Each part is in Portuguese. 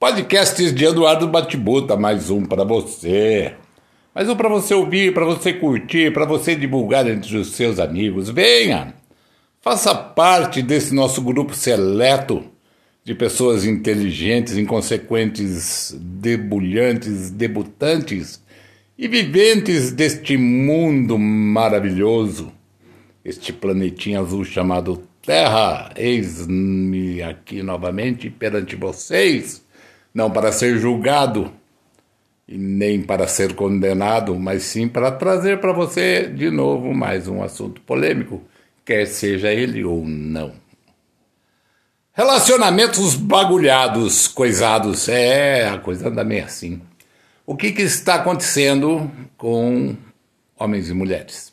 Podcasts de Eduardo Batibuta, mais um para você. Mais um para você ouvir, para você curtir, para você divulgar entre os seus amigos. Venha, faça parte desse nosso grupo seleto de pessoas inteligentes, inconsequentes, debulhantes, debutantes e viventes deste mundo maravilhoso, este planetinha azul chamado Terra. Eis-me aqui novamente perante vocês não para ser julgado e nem para ser condenado, mas sim para trazer para você de novo mais um assunto polêmico, quer seja ele ou não. Relacionamentos bagulhados, coisados, é, a coisa anda meio assim. O que, que está acontecendo com homens e mulheres?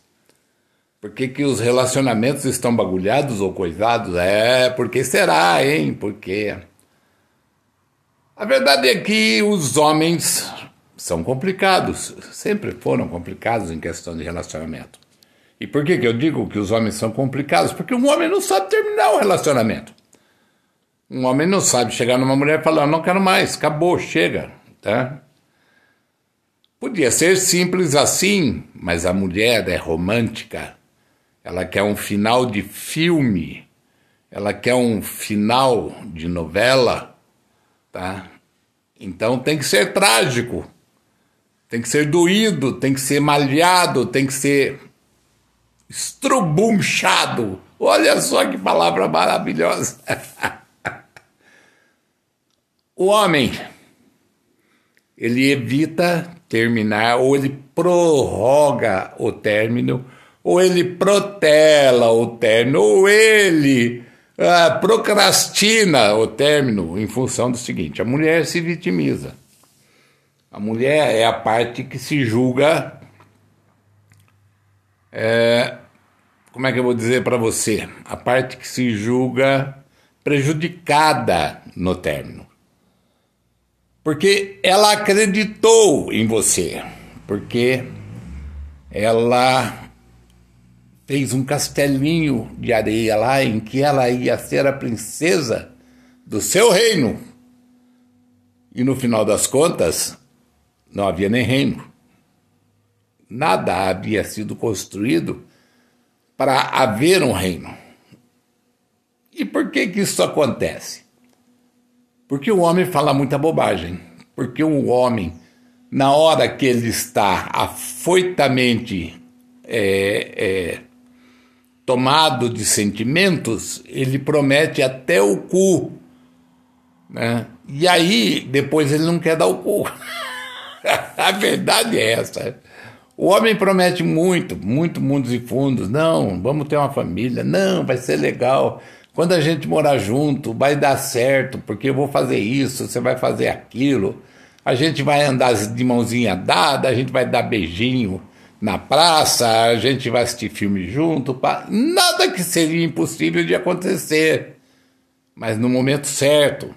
Por que, que os relacionamentos estão bagulhados ou coisados? É, porque será, hein? Porque a verdade é que os homens são complicados, sempre foram complicados em questão de relacionamento. E por que, que eu digo que os homens são complicados? Porque um homem não sabe terminar o relacionamento. Um homem não sabe chegar numa mulher e falar: não quero mais, acabou, chega. Tá? Podia ser simples assim, mas a mulher é romântica. Ela quer um final de filme, ela quer um final de novela tá? Então tem que ser trágico, tem que ser doído, tem que ser malhado, tem que ser estrubunchado. Olha só que palavra maravilhosa. o homem, ele evita terminar, ou ele prorroga o término, ou ele protela o término, ou ele ah, procrastina o término em função do seguinte: a mulher se vitimiza. A mulher é a parte que se julga. É, como é que eu vou dizer para você? A parte que se julga prejudicada no término. Porque ela acreditou em você. Porque ela fez um castelinho de areia lá em que ela ia ser a princesa do seu reino. E no final das contas, não havia nem reino. Nada havia sido construído para haver um reino. E por que que isso acontece? Porque o homem fala muita bobagem. Porque o homem, na hora que ele está afoitamente é, é, tomado de sentimentos, ele promete até o cu. Né? E aí, depois ele não quer dar o cu. a verdade é essa. O homem promete muito, muito mundos e fundos. Não, vamos ter uma família. Não, vai ser legal. Quando a gente morar junto, vai dar certo, porque eu vou fazer isso, você vai fazer aquilo. A gente vai andar de mãozinha dada, a gente vai dar beijinho na praça, a gente vai assistir filme junto, nada que seria impossível de acontecer, mas no momento certo.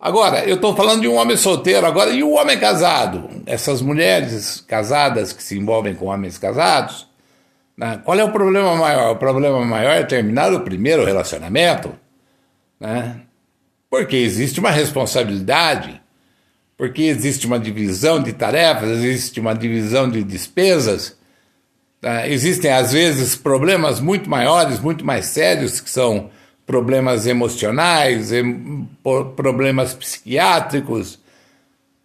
Agora, eu estou falando de um homem solteiro agora e um homem casado. Essas mulheres casadas que se envolvem com homens casados, né? qual é o problema maior? O problema maior é terminar o primeiro relacionamento, né? porque existe uma responsabilidade porque existe uma divisão de tarefas, existe uma divisão de despesas. Tá? Existem, às vezes, problemas muito maiores, muito mais sérios, que são problemas emocionais, em, problemas psiquiátricos,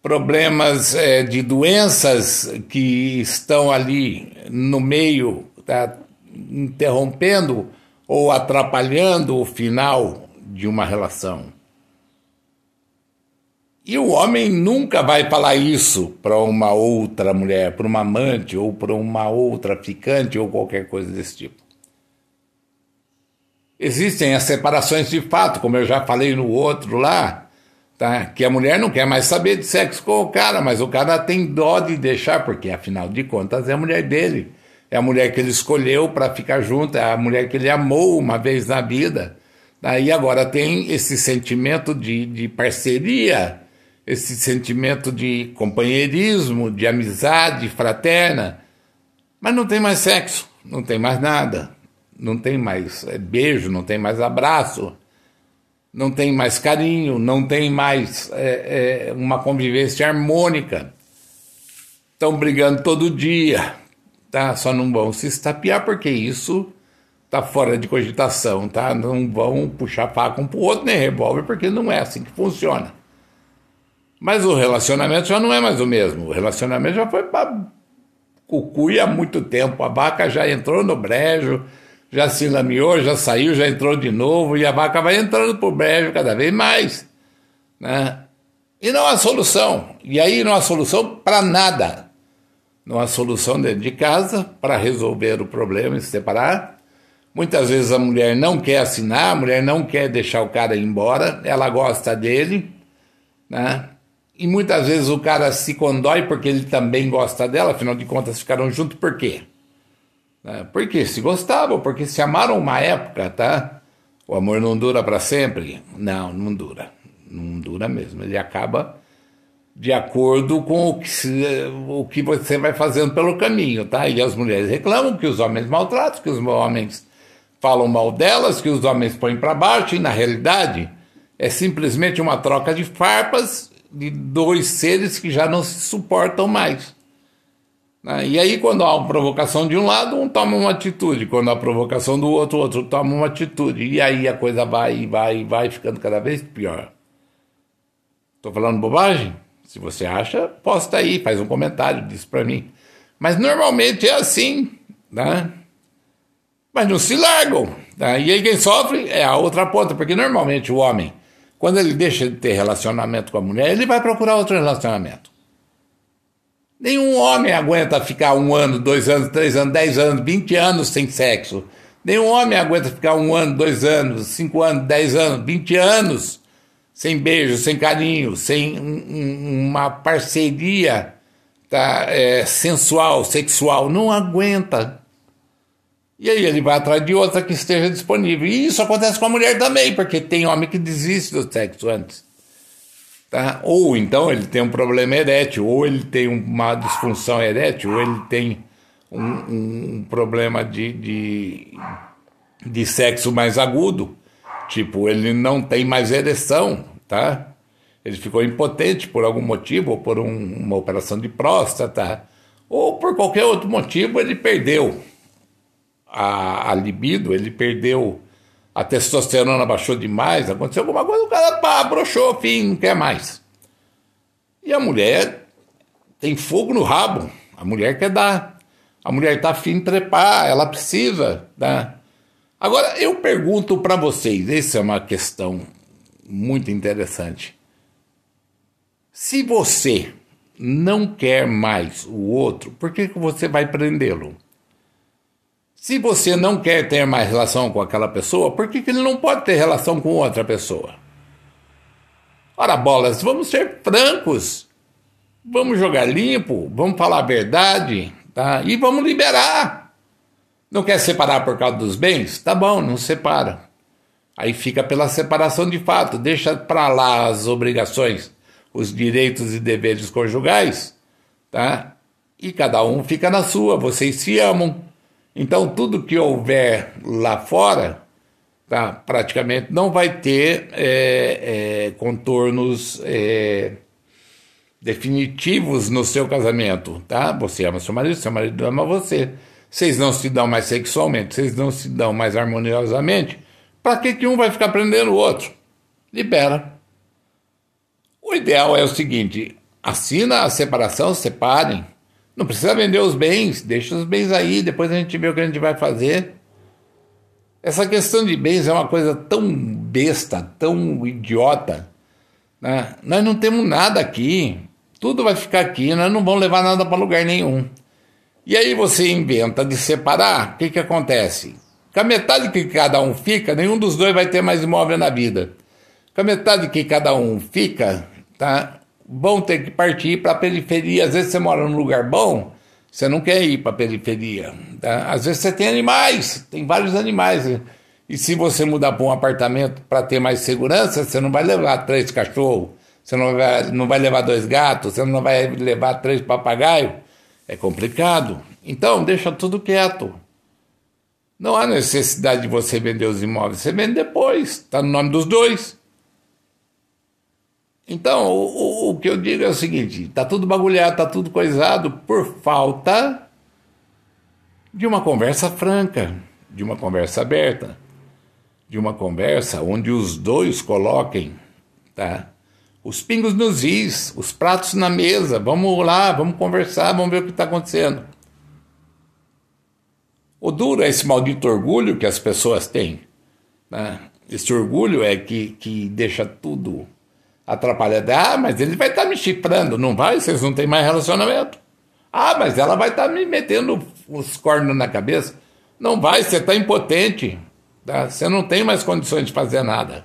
problemas é, de doenças que estão ali no meio, tá? interrompendo ou atrapalhando o final de uma relação. E o homem nunca vai falar isso para uma outra mulher, para uma amante ou para uma outra ficante ou qualquer coisa desse tipo. Existem as separações de fato, como eu já falei no outro lá, tá? que a mulher não quer mais saber de sexo com o cara, mas o cara tem dó de deixar, porque afinal de contas é a mulher dele. É a mulher que ele escolheu para ficar junto, é a mulher que ele amou uma vez na vida. Aí agora tem esse sentimento de, de parceria esse sentimento de companheirismo, de amizade fraterna, mas não tem mais sexo, não tem mais nada, não tem mais é, beijo, não tem mais abraço, não tem mais carinho, não tem mais é, é, uma convivência harmônica. Estão brigando todo dia, tá? Só não vão se estapear porque isso tá fora de cogitação, tá? Não vão puxar faca um pro outro nem revólver porque não é assim que funciona. Mas o relacionamento já não é mais o mesmo. O relacionamento já foi para cucuia há muito tempo. A vaca já entrou no brejo, já se lameou, já saiu, já entrou de novo, e a vaca vai entrando pro brejo cada vez mais. Né? E não há solução. E aí não há solução para nada. Não há solução dentro de casa para resolver o problema e se separar. Muitas vezes a mulher não quer assinar, a mulher não quer deixar o cara ir embora, ela gosta dele, né? E muitas vezes o cara se condói porque ele também gosta dela, afinal de contas ficaram juntos por quê? Né? Porque se gostavam, porque se amaram uma época, tá? O amor não dura para sempre? Não, não dura. Não dura mesmo. Ele acaba de acordo com o que, o que você vai fazendo pelo caminho, tá? E as mulheres reclamam que os homens maltratam, que os homens falam mal delas, que os homens põem para baixo, e na realidade é simplesmente uma troca de farpas de dois seres que já não se suportam mais. Né? E aí, quando há uma provocação de um lado, um toma uma atitude, quando há provocação do outro, o outro toma uma atitude. E aí a coisa vai, vai, vai ficando cada vez pior. Estou falando bobagem? Se você acha, posta aí, faz um comentário, diz para mim. Mas normalmente é assim, né? Mas não se largam. Né? E aí quem sofre é a outra ponta, porque normalmente o homem quando ele deixa de ter relacionamento com a mulher, ele vai procurar outro relacionamento. Nenhum homem aguenta ficar um ano, dois anos, três anos, dez anos, vinte anos sem sexo. Nenhum homem aguenta ficar um ano, dois anos, cinco anos, dez anos, vinte anos sem beijo, sem carinho, sem um, um, uma parceria tá, é, sensual, sexual. Não aguenta. E aí ele vai atrás de outra que esteja disponível. E isso acontece com a mulher também, porque tem homem que desiste do sexo antes. Tá? Ou então ele tem um problema erétil, ou ele tem uma disfunção erétil, ou ele tem um, um problema de, de, de sexo mais agudo. Tipo, ele não tem mais ereção, tá? Ele ficou impotente por algum motivo, ou por um, uma operação de próstata, ou por qualquer outro motivo ele perdeu a, a libido, ele perdeu a testosterona baixou demais, aconteceu alguma coisa, o cara pá, broxou, fim, não quer mais. E a mulher tem fogo no rabo, a mulher quer dar, a mulher está afim de trepar, ela precisa dar. Agora, eu pergunto para vocês, essa é uma questão muito interessante. Se você não quer mais o outro, por que, que você vai prendê-lo? Se você não quer ter mais relação com aquela pessoa, por que, que ele não pode ter relação com outra pessoa? Ora, bolas, vamos ser francos. Vamos jogar limpo, vamos falar a verdade, tá? E vamos liberar. Não quer separar por causa dos bens? Tá bom, não separa. Aí fica pela separação de fato, deixa para lá as obrigações, os direitos e deveres conjugais, tá? E cada um fica na sua, vocês se amam então, tudo que houver lá fora, tá, praticamente não vai ter é, é, contornos é, definitivos no seu casamento. Tá? Você ama seu marido, seu marido ama você. Vocês não se dão mais sexualmente, vocês não se dão mais harmoniosamente. Para que, que um vai ficar prendendo o outro? Libera. O ideal é o seguinte: assina a separação, separem não precisa vender os bens, deixa os bens aí, depois a gente vê o que a gente vai fazer. Essa questão de bens é uma coisa tão besta, tão idiota. Né? Nós não temos nada aqui, tudo vai ficar aqui, nós não vamos levar nada para lugar nenhum. E aí você inventa de separar, o que, que acontece? Com a metade que cada um fica, nenhum dos dois vai ter mais imóvel na vida. Com a metade que cada um fica, tá? Vão ter que partir para a periferia. Às vezes você mora num lugar bom, você não quer ir para a periferia. Tá? Às vezes você tem animais, tem vários animais. E se você mudar para um apartamento para ter mais segurança, você não vai levar três cachorros, você não vai, não vai levar dois gatos, você não vai levar três papagaios. É complicado. Então, deixa tudo quieto. Não há necessidade de você vender os imóveis. Você vende depois. Está no nome dos dois. Então, o, o, que eu digo é o seguinte: tá tudo bagulhado, tá tudo coisado por falta de uma conversa franca, de uma conversa aberta, de uma conversa onde os dois coloquem, tá? Os pingos nos is, os pratos na mesa, vamos lá, vamos conversar, vamos ver o que está acontecendo. O duro é esse maldito orgulho que as pessoas têm. Né? Esse orgulho é que, que deixa tudo atrapalhado. Ah, mas ele vai estar tá me chifrando, não vai? Vocês não têm mais relacionamento. Ah, mas ela vai estar tá me metendo os cornos na cabeça. Não vai, você está impotente. Tá? Você não tem mais condições de fazer nada.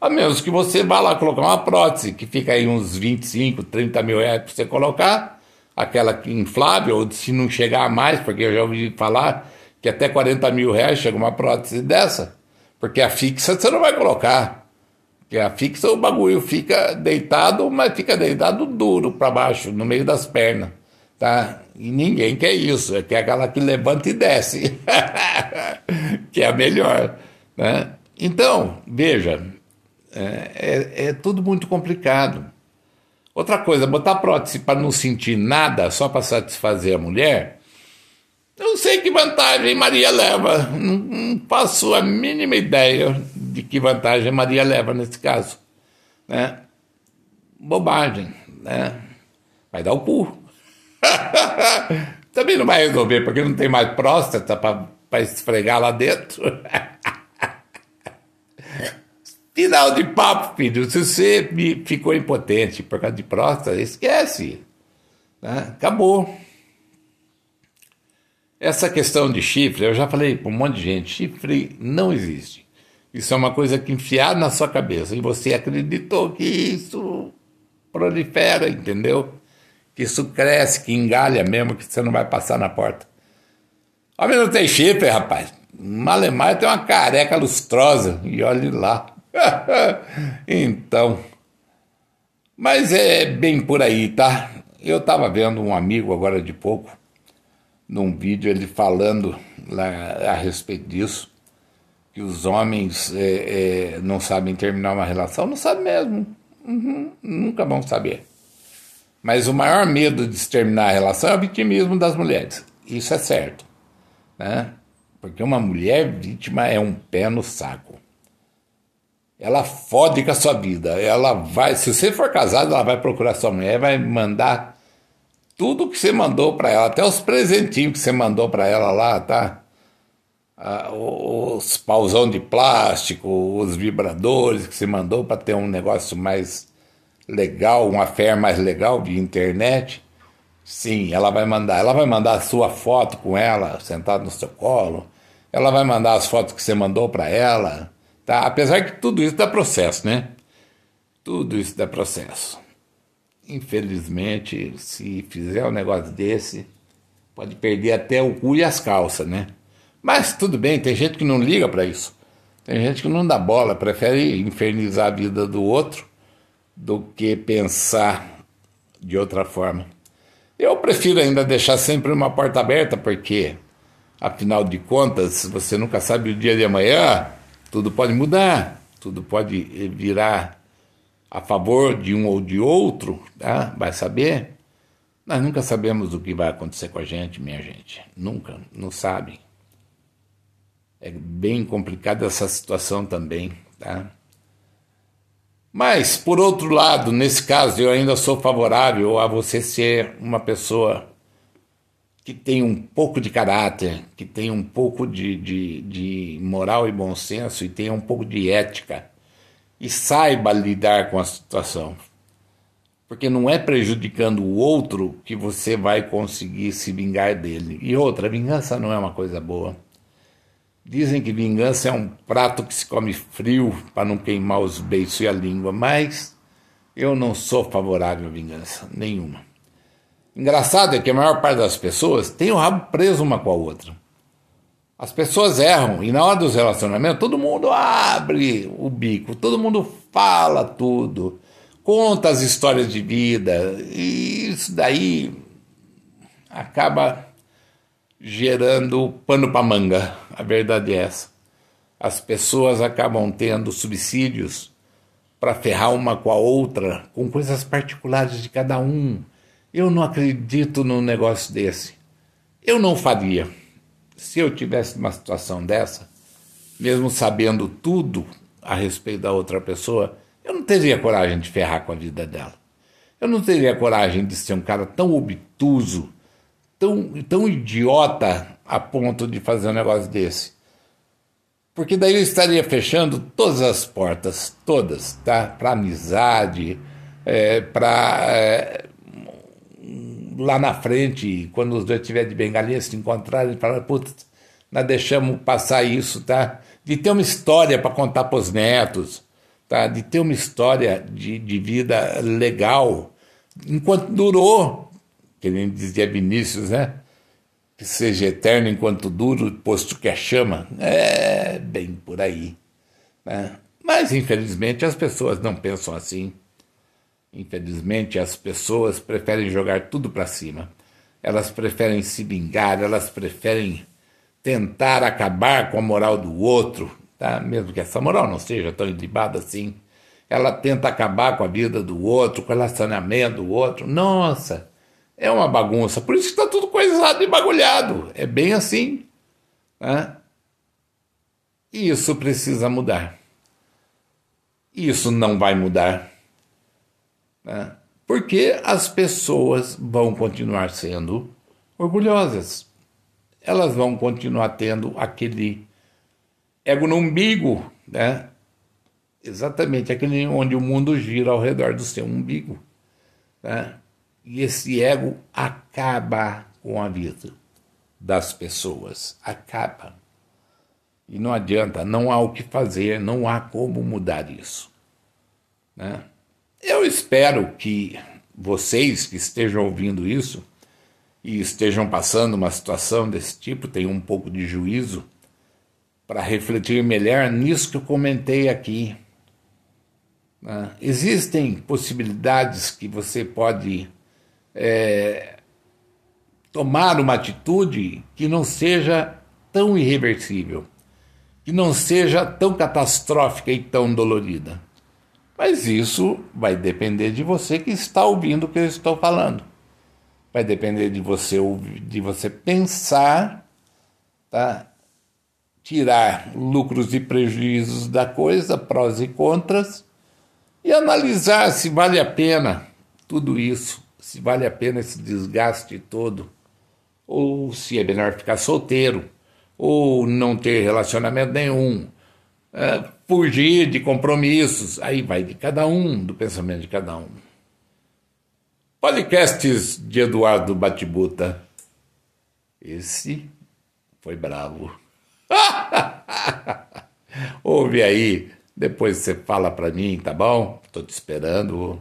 A menos que você vá lá colocar uma prótese, que fica aí uns 25, 30 mil reais para você colocar, aquela inflável, ou se não chegar a mais, porque eu já ouvi falar que até 40 mil reais chega uma prótese dessa, porque a fixa você não vai colocar. Que a fixa o bagulho fica deitado, mas fica deitado duro para baixo, no meio das pernas. Tá? E ninguém quer isso, é quer aquela que levanta e desce, que é a melhor. Né? Então, veja, é, é, é tudo muito complicado. Outra coisa, botar prótese para não sentir nada só para satisfazer a mulher, eu não sei que vantagem Maria leva. Não, não faço a mínima ideia de que vantagem Maria leva nesse caso. Né? Bobagem. Né? Vai dar o cu. Também não vai resolver, porque não tem mais próstata para esfregar lá dentro. Final de papo, filho. Se você ficou impotente por causa de próstata, esquece. Né? Acabou. Essa questão de chifre, eu já falei para um monte de gente: chifre não existe. Isso é uma coisa que enfiaram na sua cabeça e você acreditou que isso prolifera, entendeu? Que isso cresce, que engalha mesmo, que você não vai passar na porta. Homem não tem chifre, rapaz. Malemar tem uma careca lustrosa e olhe lá. então. Mas é bem por aí, tá? Eu estava vendo um amigo agora de pouco, num vídeo, ele falando lá a respeito disso, que os homens é, é, não sabem terminar uma relação. Não sabem mesmo. Uhum, nunca vão saber. Mas o maior medo de terminar a relação é o vitimismo das mulheres. Isso é certo. Né? Porque uma mulher vítima é um pé no saco ela fode com a sua vida. Ela vai, se você for casado, ela vai procurar sua mulher, vai mandar tudo que você mandou para ela, até os presentinhos que você mandou para ela lá, tá? Ah, os pausão de plástico, os vibradores que você mandou para ter um negócio mais legal, uma fé mais legal via internet. Sim, ela vai mandar. Ela vai mandar a sua foto com ela sentado no seu colo. Ela vai mandar as fotos que você mandou para ela Tá? Apesar que tudo isso dá processo, né? Tudo isso dá processo. Infelizmente, se fizer um negócio desse, pode perder até o cu e as calças, né? Mas tudo bem, tem gente que não liga para isso. Tem gente que não dá bola, prefere infernizar a vida do outro do que pensar de outra forma. Eu prefiro ainda deixar sempre uma porta aberta, porque, afinal de contas, você nunca sabe o dia de amanhã tudo pode mudar, tudo pode virar a favor de um ou de outro, tá? vai saber. Nós nunca sabemos o que vai acontecer com a gente, minha gente. Nunca, não sabe. É bem complicada essa situação também, tá? Mas, por outro lado, nesse caso, eu ainda sou favorável a você ser uma pessoa que tem um pouco de caráter, que tem um pouco de, de, de moral e bom senso e tenha um pouco de ética e saiba lidar com a situação. Porque não é prejudicando o outro que você vai conseguir se vingar dele. E outra, vingança não é uma coisa boa. Dizem que vingança é um prato que se come frio para não queimar os beiços e a língua, mas eu não sou favorável à vingança, nenhuma. Engraçado é que a maior parte das pessoas tem o rabo preso uma com a outra. As pessoas erram e na hora dos relacionamentos todo mundo abre o bico, todo mundo fala tudo, conta as histórias de vida e isso daí acaba gerando pano para manga. A verdade é essa. As pessoas acabam tendo subsídios para ferrar uma com a outra, com coisas particulares de cada um. Eu não acredito num negócio desse. Eu não faria. Se eu tivesse uma situação dessa, mesmo sabendo tudo a respeito da outra pessoa, eu não teria coragem de ferrar com a vida dela. Eu não teria coragem de ser um cara tão obtuso, tão, tão idiota a ponto de fazer um negócio desse. Porque daí eu estaria fechando todas as portas, todas, tá? Para amizade, é, para é, lá na frente, quando os dois estiverem de bengalinha se encontrarem, falar, putz, nós deixamos passar isso, tá? De ter uma história para contar para os netos, tá? De ter uma história de, de vida legal, enquanto durou, que nem dizia Vinícius, né? que seja eterno enquanto duro, posto que a chama. É bem por aí. Né? Mas, infelizmente, as pessoas não pensam assim. Infelizmente, as pessoas preferem jogar tudo para cima. Elas preferem se vingar, elas preferem tentar acabar com a moral do outro, tá? mesmo que essa moral não seja tão ilibada assim. Ela tenta acabar com a vida do outro, com o relacionamento do outro. Nossa, é uma bagunça. Por isso que está tudo coisado e bagulhado. É bem assim. Né? E isso precisa mudar. Isso não vai mudar. Né? Porque as pessoas vão continuar sendo orgulhosas. Elas vão continuar tendo aquele ego no umbigo, né? Exatamente, aquele onde o mundo gira ao redor do seu umbigo. Né? E esse ego acaba com a vida das pessoas. Acaba. E não adianta, não há o que fazer, não há como mudar isso. Né? Eu espero que vocês que estejam ouvindo isso e estejam passando uma situação desse tipo tenham um pouco de juízo para refletir melhor nisso que eu comentei aqui. Né? Existem possibilidades que você pode é, tomar uma atitude que não seja tão irreversível, que não seja tão catastrófica e tão dolorida. Mas isso vai depender de você que está ouvindo o que eu estou falando. Vai depender de você de você pensar, tá? tirar lucros e prejuízos da coisa, prós e contras, e analisar se vale a pena tudo isso se vale a pena esse desgaste todo, ou se é melhor ficar solteiro, ou não ter relacionamento nenhum, é, fugir de compromissos, aí vai de cada um, do pensamento de cada um. Podcasts de Eduardo Batibuta. Esse foi bravo. Ouve aí, depois você fala para mim, tá bom? Estou te esperando.